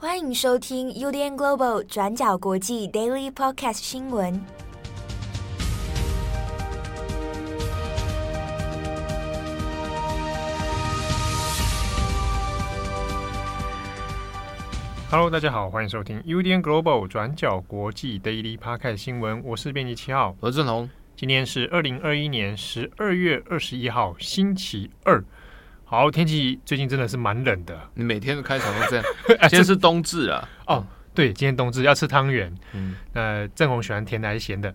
欢迎收听 UDN Global 转角国际 Daily Podcast 新闻。Hello，大家好，欢迎收听 UDN Global 转角国际 Daily Podcast 新闻。我是编辑七号，我是郑红。今天是二零二一年十二月二十一号，星期二。好，天气最近真的是蛮冷的。你每天的开场都这样。今天是冬至啊。哦，对，今天冬至要吃汤圆。嗯，那郑红喜欢甜的还是咸的？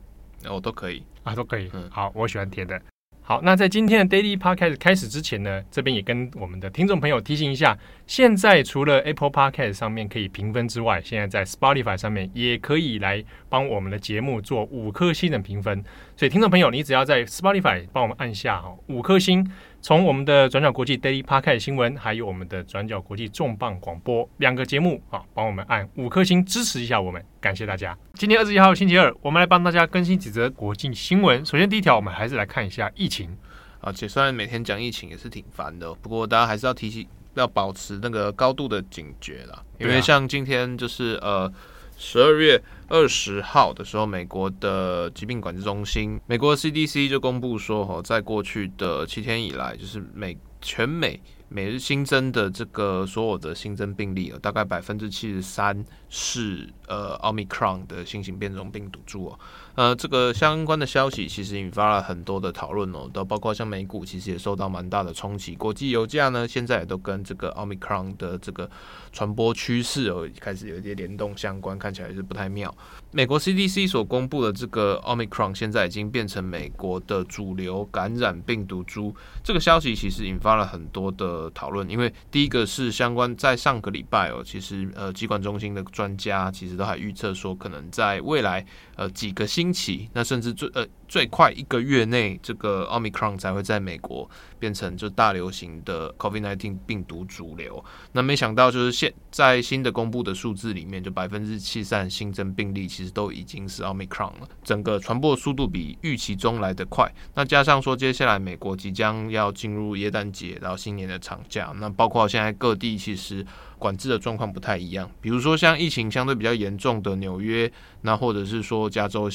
我、哦、都可以啊，都可以。嗯，好，我喜欢甜的。好，那在今天的 Daily Podcast 开始之前呢，这边也跟我们的听众朋友提醒一下，现在除了 Apple Podcast 上面可以评分之外，现在在 Spotify 上面也可以来帮我们的节目做五颗星的评分。所以，听众朋友，你只要在 Spotify 帮我们按下哦五颗星。从我们的转角国际 Daily Podcast 新闻，还有我们的转角国际重磅广播两个节目啊，帮我们按五颗星支持一下我们，感谢大家。今天二十一号星期二，我们来帮大家更新几则国际新闻。首先第一条，我们还是来看一下疫情啊。且虽然每天讲疫情也是挺烦的，不过大家还是要提醒，要保持那个高度的警觉啦。因为像今天就是呃。十二月二十号的时候，美国的疾病管制中心，美国的 CDC 就公布说，哈，在过去的七天以来，就是美全美每日新增的这个所有的新增病例，大概百分之七十三是呃奥密克戎的新型变种病毒株哦。呃，这个相关的消息其实引发了很多的讨论哦，都包括像美股其实也受到蛮大的冲击，国际油价呢现在也都跟这个奥密克戎的这个传播趋势哦开始有一些联动相关，看起来是不太妙。美国 CDC 所公布的这个奥密克戎现在已经变成美国的主流感染病毒株，这个消息其实引发了很多的讨论，因为第一个是相关在上个礼拜哦，其实呃疾管中心的专家其实都还预测说，可能在未来呃几个星期，那甚至最呃。最快一个月内，这个奥密克戎才会在美国变成就大流行的 COVID-19 病毒主流。那没想到，就是现在新的公布的数字里面，就百分之七十三新增病例其实都已经是 Omicron 了。整个传播速度比预期中来得快。那加上说，接下来美国即将要进入耶诞节，然后新年的长假，那包括现在各地其实管制的状况不太一样。比如说像疫情相对比较严重的纽约，那或者是说加州。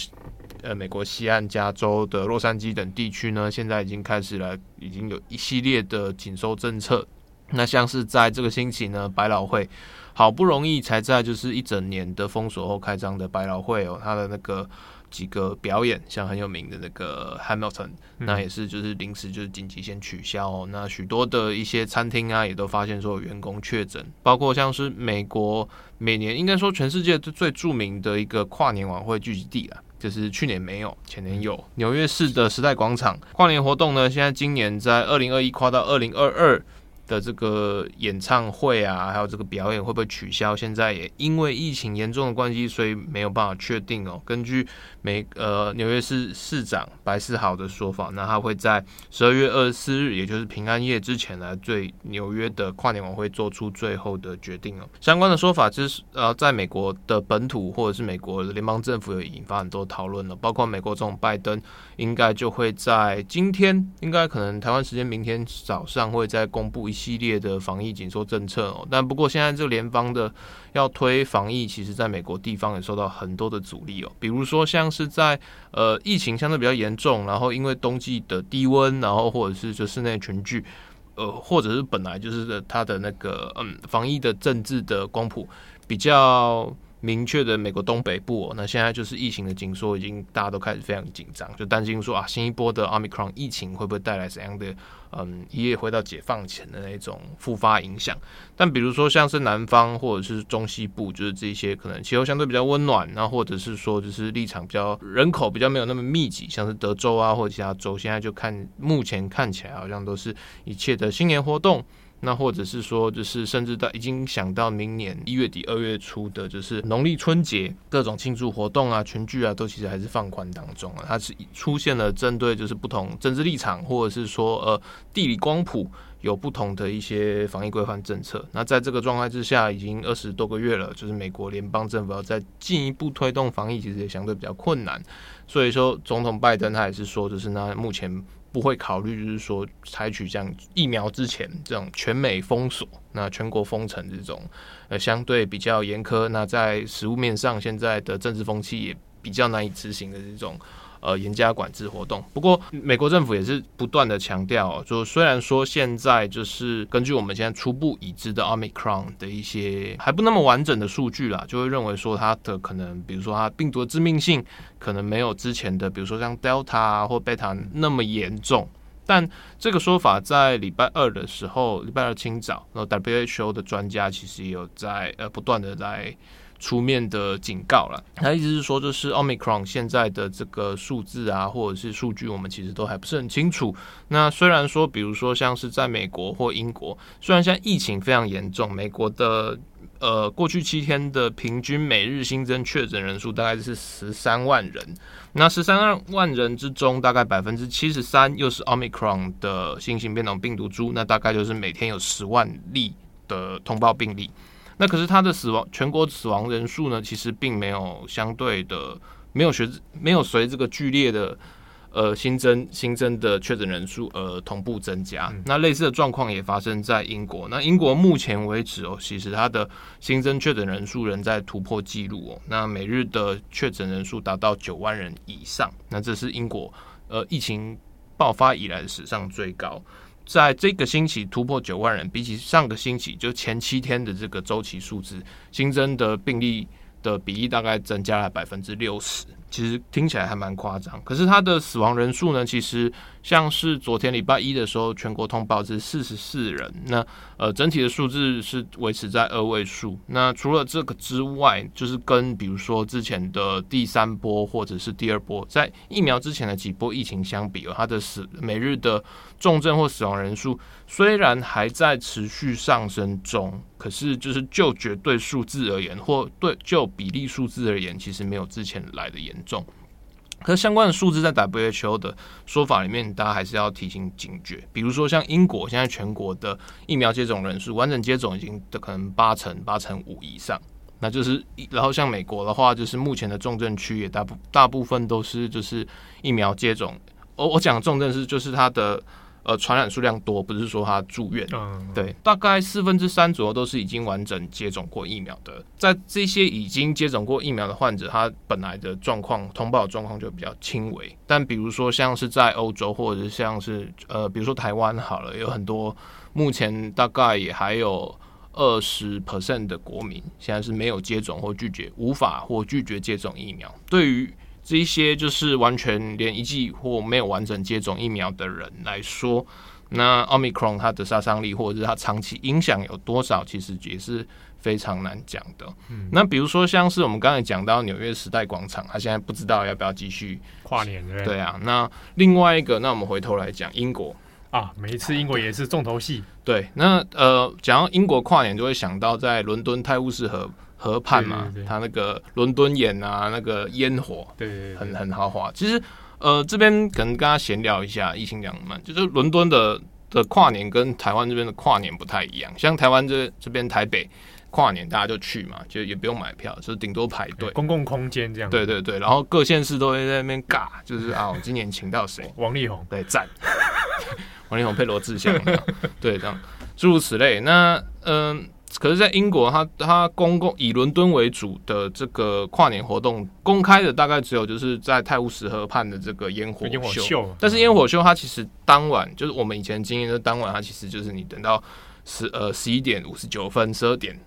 呃，美国西岸、加州的洛杉矶等地区呢，现在已经开始了，已经有一系列的紧收政策。那像是在这个星期呢，百老汇好不容易才在就是一整年的封锁后开张的百老汇哦，它的那个几个表演，像很有名的那个 Hamilton，那也是就是临时就是紧急先取消哦。那许多的一些餐厅啊，也都发现说有员工确诊，包括像是美国每年应该说全世界最著名的一个跨年晚会聚集地了。就是去年没有，前年有纽约市的时代广场跨年活动呢。现在今年在二零二一跨到二零二二。的这个演唱会啊，还有这个表演会不会取消？现在也因为疫情严重的关系，所以没有办法确定哦。根据美呃纽约市市长白思豪的说法，那他会在十二月二十四日，也就是平安夜之前来对纽约的跨年晚会做出最后的决定哦。相关的说法就是呃，在美国的本土或者是美国联邦政府有引发很多讨论了，包括美国总统拜登应该就会在今天，应该可能台湾时间明天早上会再公布一。系列的防疫紧缩政策哦，但不过现在这联邦的要推防疫，其实在美国地方也受到很多的阻力哦。比如说像是在呃疫情相对比较严重，然后因为冬季的低温，然后或者是就室内群聚，呃，或者是本来就是它的那个嗯防疫的政治的光谱比较。明确的美国东北部，哦，那现在就是疫情的紧缩，已经大家都开始非常紧张，就担心说啊，新一波的 Omicron 疫情会不会带来怎样的嗯一夜回到解放前的那种复发影响？但比如说像是南方或者是中西部，就是这些可能气候相对比较温暖，那或者是说就是立场比较人口比较没有那么密集，像是德州啊或者其他州，现在就看目前看起来好像都是一切的新年活动。那或者是说，就是甚至到已经想到明年一月底二月初的，就是农历春节各种庆祝活动啊、群聚啊，都其实还是放宽当中啊。它是出现了针对就是不同政治立场，或者是说呃地理光谱有不同的一些防疫规范政策。那在这个状态之下，已经二十多个月了，就是美国联邦政府要再进一步推动防疫，其实也相对比较困难。所以说，总统拜登他也是说，就是那目前不会考虑，就是说采取像疫苗之前这种全美封锁、那全国封城这种呃相对比较严苛，那在食物面上现在的政治风气也比较难以执行的这种。呃，严加管制活动。不过，美国政府也是不断的强调，就虽然说现在就是根据我们现在初步已知的 Omicron 的一些还不那么完整的数据啦，就会认为说它的可能，比如说它病毒的致命性可能没有之前的，比如说像 Delta 或 Beta 那么严重。但这个说法在礼拜二的时候，礼拜二清早，然后 WHO 的专家其实也有在呃不断的来。出面的警告了，他意思是说，就是 Omicron 现在的这个数字啊，或者是数据，我们其实都还不是很清楚。那虽然说，比如说像是在美国或英国，虽然现在疫情非常严重，美国的呃过去七天的平均每日新增确诊人数大概是十三万人，那十三万人之中，大概百分之七十三又是 Omicron 的新型变种病毒株，那大概就是每天有十万例的通报病例。那可是他的死亡全国死亡人数呢，其实并没有相对的没有随没有随这个剧烈的呃新增新增的确诊人数而同步增加。那类似的状况也发生在英国。那英国目前为止哦，其实它的新增确诊人数仍在突破纪录哦。那每日的确诊人数达到九万人以上，那这是英国呃疫情爆发以来史上最高。在这个星期突破九万人，比起上个星期就前七天的这个周期数字，新增的病例的比例大概增加了百分之六十。其实听起来还蛮夸张，可是它的死亡人数呢？其实像是昨天礼拜一的时候，全国通报是四十四人，那呃整体的数字是维持在二位数。那除了这个之外，就是跟比如说之前的第三波或者是第二波，在疫苗之前的几波疫情相比，哦，它的死每日的重症或死亡人数虽然还在持续上升中，可是就是就绝对数字而言，或对就比例数字而言，其实没有之前来的严重。可是相关的数字在 WHO 的说法里面，大家还是要提醒警觉。比如说像英国现在全国的疫苗接种人数，完整接种已经的可能八成八成五以上，那就是然后像美国的话，就是目前的重症区也大部大部分都是就是疫苗接种。我我讲重症是就是它的。呃，传染数量多，不是说他住院，嗯，对，大概四分之三左右都是已经完整接种过疫苗的。在这些已经接种过疫苗的患者，他本来的状况通报的状况就比较轻微。但比如说像是在欧洲，或者是像是呃，比如说台湾好了，有很多目前大概也还有二十 percent 的国民现在是没有接种或拒绝，无法或拒绝接种疫苗。对于这一些就是完全连一剂或没有完整接种疫苗的人来说，那奥密克戎它的杀伤力或者是它长期影响有多少，其实也是非常难讲的。嗯、那比如说像是我们刚才讲到纽约时代广场，它现在不知道要不要继续跨年对，对啊。那另外一个，那我们回头来讲英国啊，每一次英国也是重头戏。对，那呃，讲到英国跨年，就会想到在伦敦泰晤士河。河畔嘛，对对对，他那个伦敦眼啊，那个烟火，对，很很豪华。其实，呃，这边可能跟大家闲聊一下，疫情讲嘛，就是伦敦的的跨年跟台湾这边的跨年不太一样。像台湾这这边台北跨年，大家就去嘛，就也不用买票，就是顶多排队，公共空间这样。对对对，然后各县市都会在那边尬，就是啊，我今年请到谁？王力宏，对，赞。王力宏配罗志祥，对，这样诸如此类。那嗯。呃可是，在英国，它它公共以伦敦为主的这个跨年活动，公开的大概只有就是在泰晤士河畔的这个烟火秀。火秀，但是烟火秀它其实当晚就是我们以前经验的当晚，它其实就是你等到十呃十一点五十九分、十二点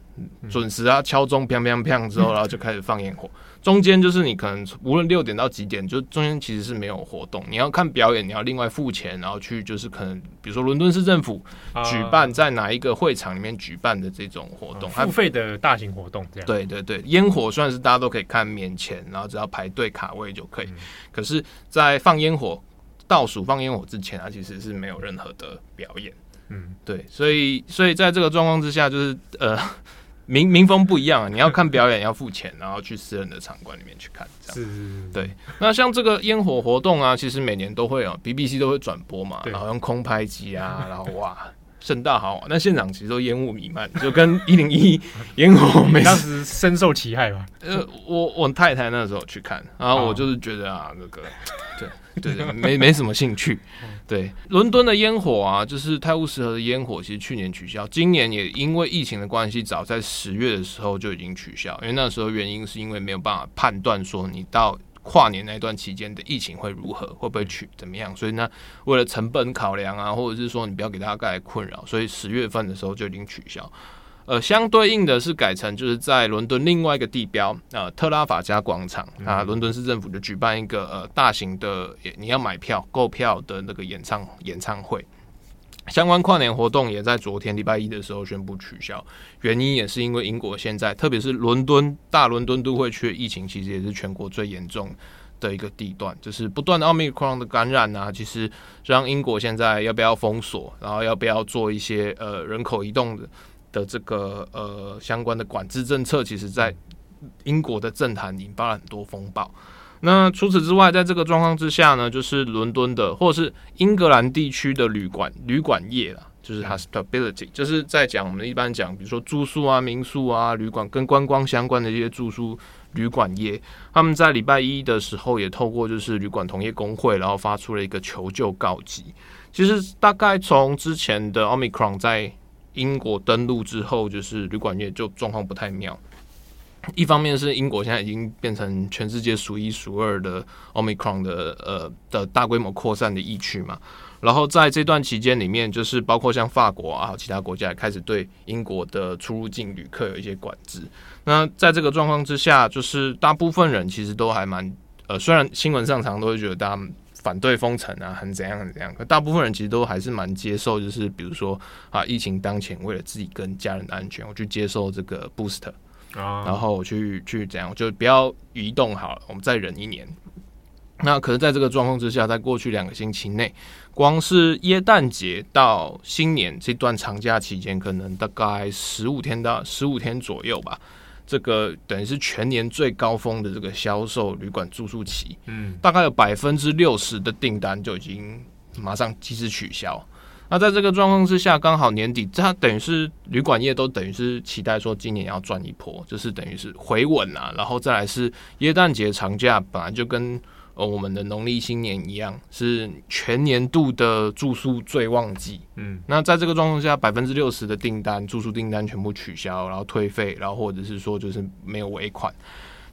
准时啊敲钟，砰砰砰之后，然后就开始放烟火。中间就是你可能无论六点到几点，就中间其实是没有活动。你要看表演，你要另外付钱，然后去就是可能比如说伦敦市政府举办在哪一个会场里面举办的这种活动，付费的大型活动这样。对对对，烟火算是大家都可以看免钱，然后只要排队卡位就可以。可是，在放烟火倒数放烟火之前，它其实是没有任何的表演。嗯，对，所以所以在这个状况之下，就是呃。民民风不一样啊，你要看表演要付钱，然后去私人的场馆里面去看，这样是，是，是，对。那像这个烟火活动啊，其实每年都会有，BBC 都会转播嘛，然后用空拍机啊，然后哇，盛大豪华，那现场其实都烟雾弥漫，就跟一零一 烟火没当时深受其害吧？呃，我我太太那时候去看，然后我就是觉得啊，那个 对。对对，没没什么兴趣。对，伦敦的烟火啊，就是泰晤士河的烟火，其实去年取消，今年也因为疫情的关系，早在十月的时候就已经取消。因为那时候原因是因为没有办法判断说你到跨年那段期间的疫情会如何，会不会取怎么样，所以呢，为了成本考量啊，或者是说你不要给大家带来困扰，所以十月份的时候就已经取消。呃，相对应的是改成就是在伦敦另外一个地标，呃，特拉法加广场啊，伦敦市政府就举办一个呃大型的，你要买票购票的那个演唱演唱会，相关跨年活动也在昨天礼拜一的时候宣布取消，原因也是因为英国现在，特别是伦敦大伦敦都会区疫情，其实也是全国最严重的一个地段，就是不断的奥密克戎的感染啊，其实让英国现在要不要封锁，然后要不要做一些呃人口移动的。的这个呃相关的管制政策，其实在英国的政坛引发了很多风暴。那除此之外，在这个状况之下呢，就是伦敦的或者是英格兰地区的旅馆旅馆业啦，就是 hospitality，就是在讲我们一般讲，比如说住宿啊、民宿啊、旅馆跟观光相关的一些住宿旅馆业，他们在礼拜一的时候也透过就是旅馆同业公会，然后发出了一个求救告急。其实大概从之前的 Omicron 在英国登陆之后，就是旅馆业就状况不太妙。一方面是英国现在已经变成全世界数一数二的 Omicron 的呃的大规模扩散的疫区嘛，然后在这段期间里面，就是包括像法国啊，其他国家也开始对英国的出入境旅客有一些管制。那在这个状况之下，就是大部分人其实都还蛮呃，虽然新闻上常都会觉得大家。反对封城啊，很怎样很怎样，可大部分人其实都还是蛮接受，就是比如说啊，疫情当前，为了自己跟家人的安全，我去接受这个 booster，然后我去去怎样，就不要移动好了，我们再忍一年。那可是在这个状况之下，在过去两个星期内，光是耶诞节到新年这段长假期间，可能大概十五天到十五天左右吧。这个等于是全年最高峰的这个销售旅馆住宿期，嗯，大概有百分之六十的订单就已经马上及时取消。那在这个状况之下，刚好年底，它等于是旅馆业都等于是期待说今年要赚一波，就是等于是回稳啊，然后再来是耶诞节长假本来就跟。呃，我们的农历新年一样，是全年度的住宿最旺季。嗯，那在这个状况下，百分之六十的订单，住宿订单全部取消，然后退费，然后或者是说就是没有尾款，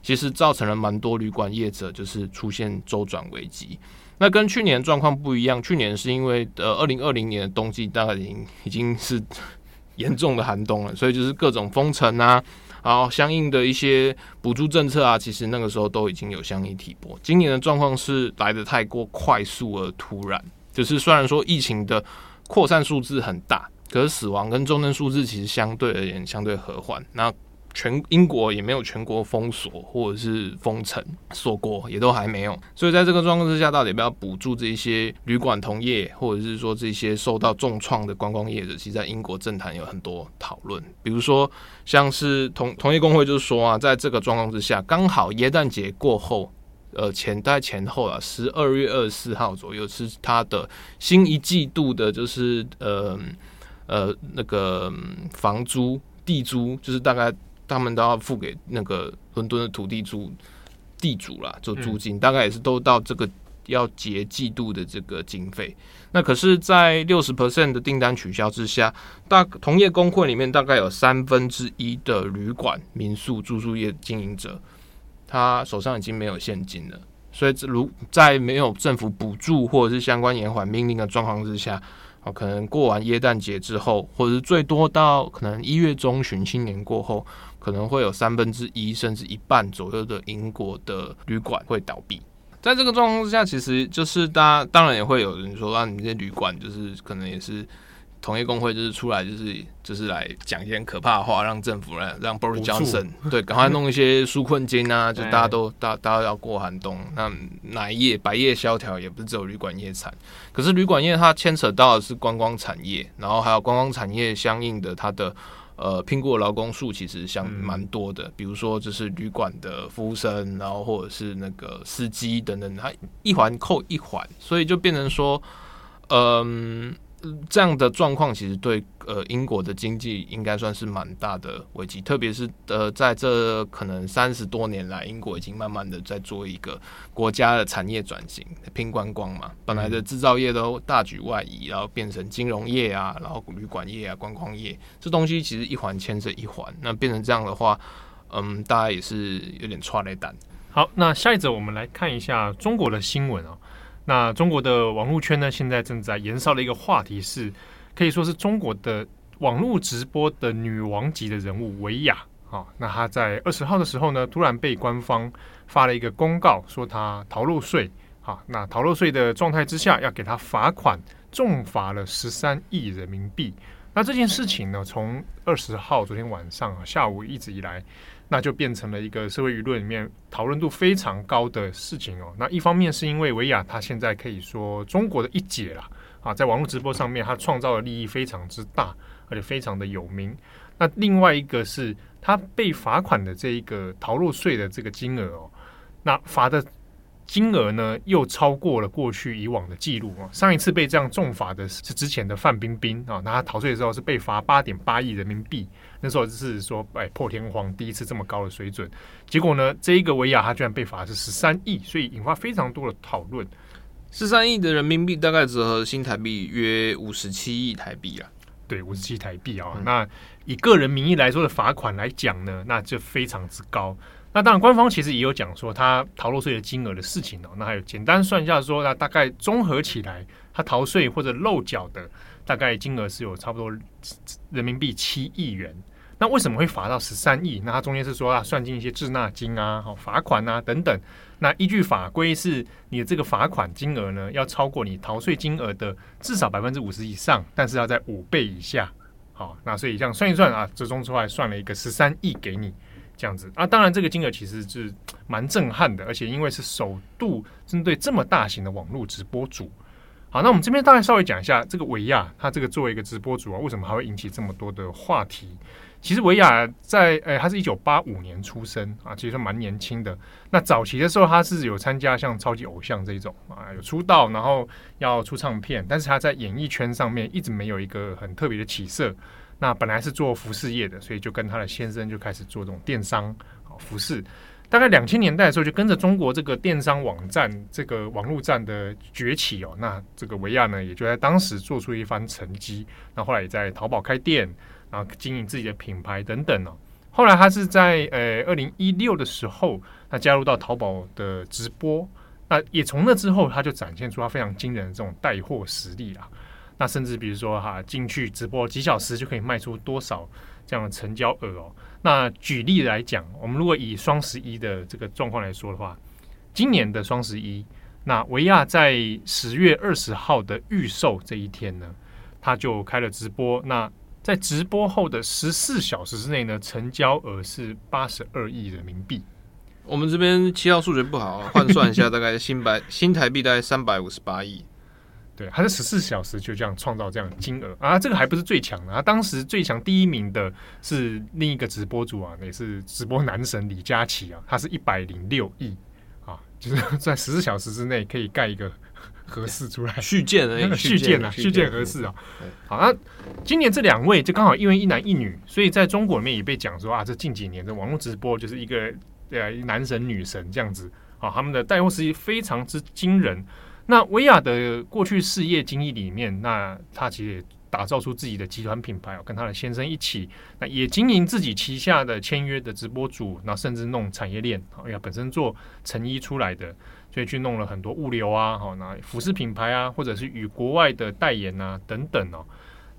其实造成了蛮多旅馆业者就是出现周转危机。那跟去年状况不一样，去年是因为呃，二零二零年的冬季大概已经已经是 严重的寒冬了，所以就是各种封城啊。然后相应的一些补助政策啊，其实那个时候都已经有相应提拨。今年的状况是来的太过快速而突然，就是虽然说疫情的扩散数字很大，可是死亡跟重症数字其实相对而言相对和缓。那全英国也没有全国封锁或者是封城锁国，也都还没有。所以在这个状况之下，到底要不要补助这些旅馆同业，或者是说这些受到重创的观光业者？其实，在英国政坛有很多讨论。比如说，像是同同业公会就是说啊，在这个状况之下，刚好耶诞节过后，呃，前大概前后啊，十二月二十四号左右是他的新一季度的，就是呃呃那个房租地租，就是大概。他们都要付给那个伦敦的土地租地主啦，做租金，大概也是都到这个要结季度的这个经费。那可是，在六十 percent 的订单取消之下，大同业工会里面大概有三分之一的旅馆、民宿、住宿业经营者，他手上已经没有现金了。所以，如在没有政府补助或者是相关延缓命令的状况之下。啊，可能过完耶诞节之后，或者是最多到可能一月中旬，新年过后，可能会有三分之一甚至一半左右的英国的旅馆会倒闭。在这个状况之下，其实就是大家当然也会有人说，啊，你这些旅馆就是可能也是。同业工会就是出来，就是就是来讲一些可怕的话，让政府来让 Boris Johnson 对赶快弄一些纾困金 啊，就大家都大大家要过寒冬，那哪一页百业萧条也不是只有旅馆业惨，可是旅馆业它牵扯到的是观光产业，然后还有观光产业相应的它的呃聘雇劳工数其实相蛮多的，比如说就是旅馆的服务生，然后或者是那个司机等等，它一环扣一环，所以就变成说，嗯。这样的状况其实对呃英国的经济应该算是蛮大的危机，特别是呃在这可能三十多年来，英国已经慢慢的在做一个国家的产业转型，拼观光嘛，本来的制造业都大举外移，然后变成金融业啊，然后旅馆业啊，观光业，这东西其实一环牵着一环，那变成这样的话，嗯，大家也是有点剉咧等。好，那下一则我们来看一下中国的新闻啊。那中国的网络圈呢，现在正在延烧的一个话题是，可以说是中国的网络直播的女王级的人物维亚啊。那她在二十号的时候呢，突然被官方发了一个公告，说她逃漏税啊。那逃漏税的状态之下，要给她罚款，重罚了十三亿人民币。那这件事情呢，从二十号昨天晚上啊下午一直以来。那就变成了一个社会舆论里面讨论度非常高的事情哦。那一方面是因为维亚他现在可以说中国的一姐了啊，在网络直播上面他创造的利益非常之大，而且非常的有名。那另外一个是他被罚款的这一个逃漏税的这个金额哦，那罚的。金额呢，又超过了过去以往的记录啊！上一次被这样重罚的是之前的范冰冰啊，那她逃税的时候是被罚八点八亿人民币，那时候就是说哎破天荒第一次这么高的水准。结果呢，这一个维亚她居然被罚是十三亿，所以引发非常多的讨论。十三亿的人民币大概折合新台币约五十七亿台币啊，对，五十七台币啊。嗯、那以个人名义来说的罚款来讲呢，那就非常之高。那当然，官方其实也有讲说他逃漏税的金额的事情哦。那还有简单算一下说，那大概综合起来，他逃税或者漏缴的大概金额是有差不多人民币七亿元。那为什么会罚到十三亿？那他中间是说啊，算进一些滞纳金啊、好罚款啊等等。那依据法规是，你的这个罚款金额呢，要超过你逃税金额的至少百分之五十以上，但是要在五倍以下。好，那所以这样算一算啊，折中出来算了一个十三亿给你。这样子啊，当然这个金额其实是蛮震撼的，而且因为是首度针对这么大型的网络直播主。好，那我们这边大概稍微讲一下这个维亚，他这个作为一个直播主啊，为什么还会引起这么多的话题？其实维亚在诶，他是一九八五年出生啊，其实蛮年轻的。那早期的时候，他是有参加像超级偶像这种啊，有出道，然后要出唱片，但是他在演艺圈上面一直没有一个很特别的起色。那本来是做服饰业的，所以就跟他的先生就开始做这种电商服饰。大概两千年代的时候，就跟着中国这个电商网站这个网络战的崛起哦，那这个维亚呢也就在当时做出一番成绩。那后来也在淘宝开店，然后经营自己的品牌等等哦。后来他是在呃二零一六的时候，他加入到淘宝的直播。那也从那之后，他就展现出他非常惊人的这种带货实力啦。那甚至比如说哈，进去直播几小时就可以卖出多少这样的成交额哦。那举例来讲，我们如果以双十一的这个状况来说的话，今年的双十一，那维亚在十月二十号的预售这一天呢，他就开了直播。那在直播后的十四小时之内呢，成交额是八十二亿人民币。我们这边七号数学不好，换算一下，大概新白新台币大概三百五十八亿。对，还是十四小时就这样创造这样金额啊！这个还不是最强的啊，当时最强第一名的是另一个直播主啊，也是直播男神李佳琦啊，他是一百零六亿啊，就是在十四小时之内可以盖一个合适出来续建的那个续建啊，续建合适啊。好，那今年这两位就刚好因为一男一女，所以在中国里面也被讲说啊，这近几年的网络直播就是一个呃男神女神这样子啊，他们的带货实力非常之惊人。那维亚的过去事业经历里面，那他其实也打造出自己的集团品牌哦，跟他的先生一起，那也经营自己旗下的签约的直播主，那甚至弄产业链，哎呀，本身做成衣出来的，所以去弄了很多物流啊，好，那服饰品牌啊，或者是与国外的代言啊等等哦。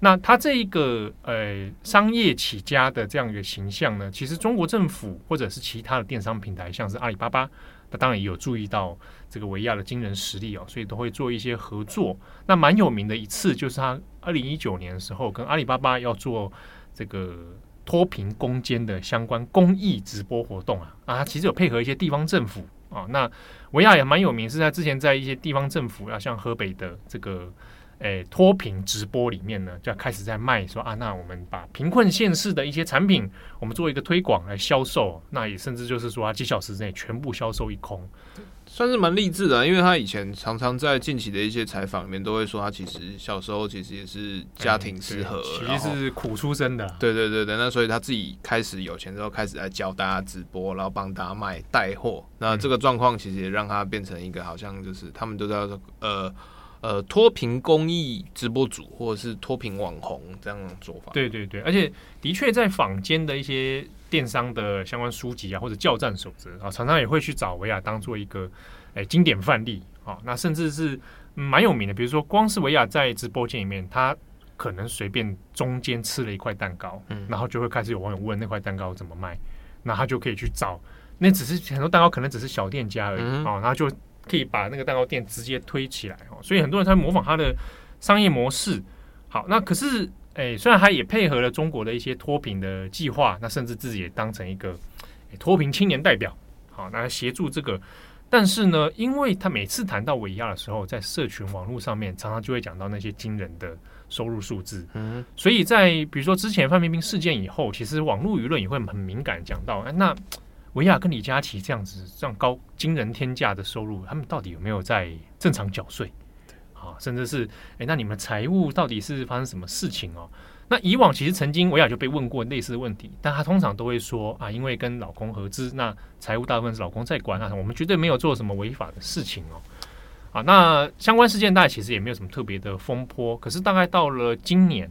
那他这一个呃商业起家的这样一个形象呢，其实中国政府或者是其他的电商平台，像是阿里巴巴。那当然也有注意到这个维亚的惊人实力哦，所以都会做一些合作。那蛮有名的一次就是他二零一九年的时候，跟阿里巴巴要做这个脱贫攻坚的相关公益直播活动啊啊，其实有配合一些地方政府啊。那维亚也蛮有名，是在之前在一些地方政府啊，像河北的这个诶脱贫直播里面呢，就开始在卖说啊，那我们把贫困县市的一些产品，我们做一个推广来销售，那也甚至就是说啊，几小时之内全部销售一空。算是蛮励志的，因为他以前常常在近期的一些采访里面都会说，他其实小时候其实也是家庭失和，其实是苦出身的。对对对对，那所以他自己开始有钱之后，开始来教大家直播，然后帮大家卖带货。那这个状况其实也让他变成一个好像就是他们都在说呃呃脱贫公益直播主，或者是脱贫网红这样的做法。对对对，而且的确在坊间的一些。电商的相关书籍啊，或者教战守则啊，常常也会去找维亚当做一个诶、欸、经典范例啊。那甚至是蛮、嗯、有名的，比如说光是维亚在直播间里面，他可能随便中间吃了一块蛋糕，嗯，然后就会开始有网友问那块蛋糕怎么卖，那他就可以去找，那只是很多蛋糕可能只是小店家而已啊，嗯、然后就可以把那个蛋糕店直接推起来哦。所以很多人在模仿他的商业模式。好，那可是。诶，虽然他也配合了中国的一些脱贫的计划，那甚至自己也当成一个脱贫青年代表，好，那协助这个。但是呢，因为他每次谈到维亚的时候，在社群网络上面，常常就会讲到那些惊人的收入数字。嗯，所以在比如说之前范冰冰事件以后，其实网络舆论也会很敏感，讲到哎，那维亚跟李佳琦这样子这样高惊人天价的收入，他们到底有没有在正常缴税？啊，甚至是哎，那你们财务到底是发生什么事情哦？那以往其实曾经维亚就被问过类似的问题，但他通常都会说啊，因为跟老公合资，那财务大部分是老公在管啊，我们绝对没有做什么违法的事情哦。啊，那相关事件大概其实也没有什么特别的风波，可是大概到了今年，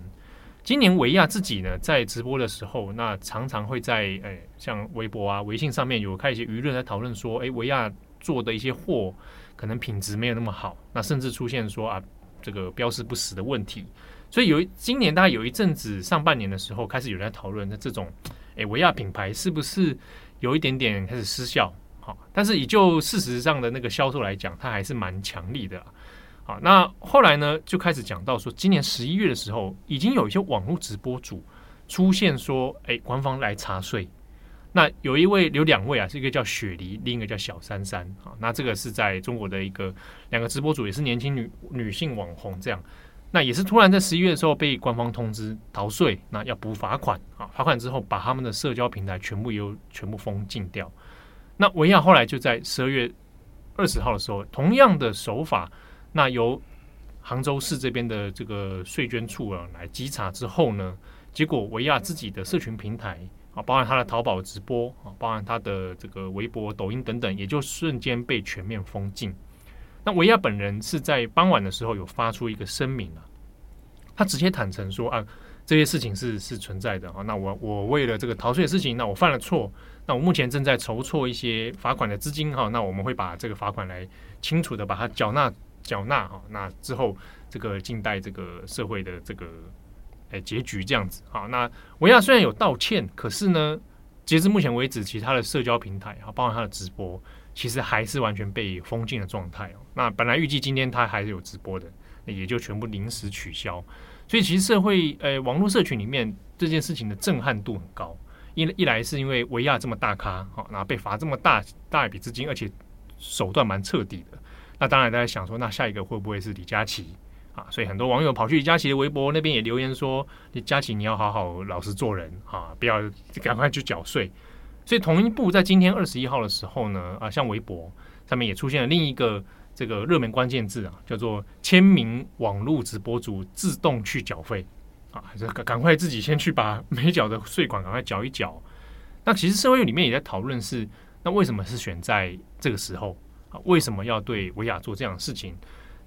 今年维亚自己呢在直播的时候，那常常会在哎像微博啊、微信上面有开一些舆论在讨论说，哎，维亚做的一些货。可能品质没有那么好，那甚至出现说啊，这个标示不实的问题。所以有今年大概有一阵子上半年的时候，开始有人在讨论，那这种诶维亚品牌是不是有一点点开始失效？好，但是以就事实上的那个销售来讲，它还是蛮强力的。啊，那后来呢，就开始讲到说，今年十一月的时候，已经有一些网络直播主出现说，诶，官方来查税。那有一位有两位啊，是一个叫雪梨，另一个叫小珊珊啊。那这个是在中国的一个两个直播主，也是年轻女女性网红这样。那也是突然在十一月的时候被官方通知逃税，那要补罚款啊。罚款之后，把他们的社交平台全部又全部封禁掉。那维亚后来就在十二月二十号的时候，同样的手法，那由杭州市这边的这个税捐处啊来稽查之后呢，结果维亚自己的社群平台。啊，包含他的淘宝直播啊，包含他的这个微博、抖音等等，也就瞬间被全面封禁。那维亚本人是在傍晚的时候有发出一个声明啊，他直接坦诚说啊，这些事情是是存在的啊。那我我为了这个逃税的事情，那我犯了错，那我目前正在筹措一些罚款的资金哈，那我们会把这个罚款来清楚的把它缴纳缴纳哈，那之后这个近代这个社会的这个。哎，结局这样子好，那维亚虽然有道歉，可是呢，截至目前为止，其他的社交平台啊，包括他的直播，其实还是完全被封禁的状态哦。那本来预计今天他还是有直播的，那也就全部临时取消。所以其实社会呃网络社群里面这件事情的震撼度很高，一一来是因为维亚这么大咖，好，然后被罚这么大大一笔资金，而且手段蛮彻底的。那当然大家想说，那下一个会不会是李佳琦？啊，所以很多网友跑去李佳琦的微博那边也留言说：“李佳琦，你要好好老实做人啊，不要赶快去缴税。”所以，同一部在今天二十一号的时候呢，啊，像微博上面也出现了另一个这个热门关键字啊，叫做“签名网络直播主自动去缴费”，啊，就赶快自己先去把没缴的税款赶快缴一缴。那其实社会里面也在讨论是，那为什么是选在这个时候啊？为什么要对维亚做这样的事情？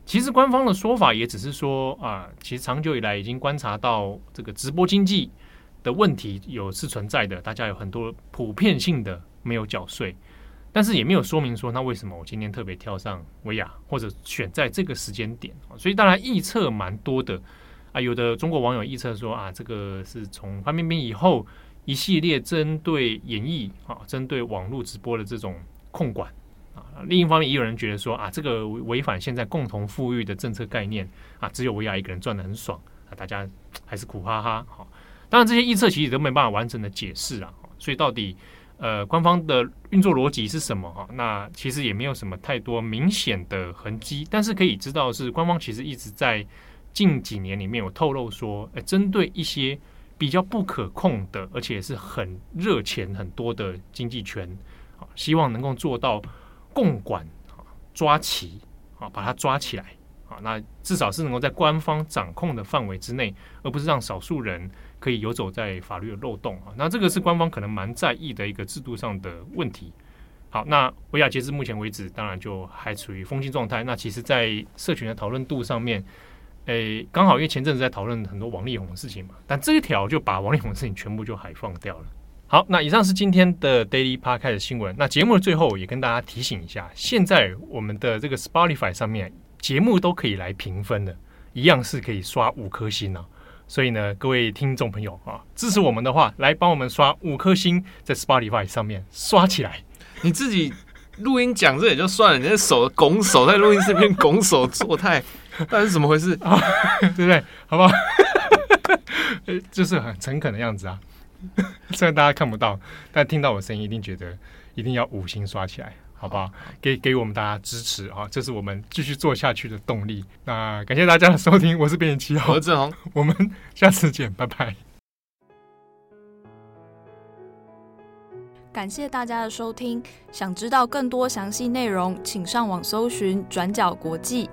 其实官方的说法也只是说啊，其实长久以来已经观察到这个直播经济的问题有是存在的，大家有很多普遍性的没有缴税，但是也没有说明说那为什么我今天特别挑上维亚或者选在这个时间点，所以当然预测蛮多的啊，有的中国网友预测说啊，这个是从范冰冰以后一系列针对演艺啊，针对网络直播的这种控管。另一方面，也有人觉得说啊，这个违反现在共同富裕的政策概念啊，只有维亚一个人赚得很爽啊，大家还是苦哈哈。好，当然这些预测其实都没办法完整的解释啊。所以到底呃官方的运作逻辑是什么哈？那其实也没有什么太多明显的痕迹，但是可以知道是官方其实一直在近几年里面有透露说，诶，针对一些比较不可控的，而且是很热钱很多的经济圈，啊，希望能够做到共管啊，抓齐啊，把它抓起来啊，那至少是能够在官方掌控的范围之内，而不是让少数人可以游走在法律的漏洞啊。那这个是官方可能蛮在意的一个制度上的问题。好，那维亚截至目前为止，当然就还处于封禁状态。那其实，在社群的讨论度上面，诶，刚好因为前阵子在讨论很多王力宏的事情嘛，但这一条就把王力宏的事情全部就海放掉了。好，那以上是今天的 Daily Podcast 的新闻。那节目的最后也跟大家提醒一下，现在我们的这个 Spotify 上面节目都可以来评分的，一样是可以刷五颗星啊。所以呢，各位听众朋友啊，支持我们的话，来帮我们刷五颗星，在 Spotify 上面刷起来。你自己录音讲这也就算了，你的手拱手在录音室边拱手作态，到底是怎么回事啊？对不对？好不好？就是很诚恳的样子啊。虽然大家看不到，但听到我声音，一定觉得一定要五星刷起来，好不好？给给我们大家支持啊！这是我们继续做下去的动力。那感谢大家的收听，我是编辑七号，我是志宏，我们下次见，拜拜。感谢大家的收听，想知道更多详细内容，请上网搜寻转角国际。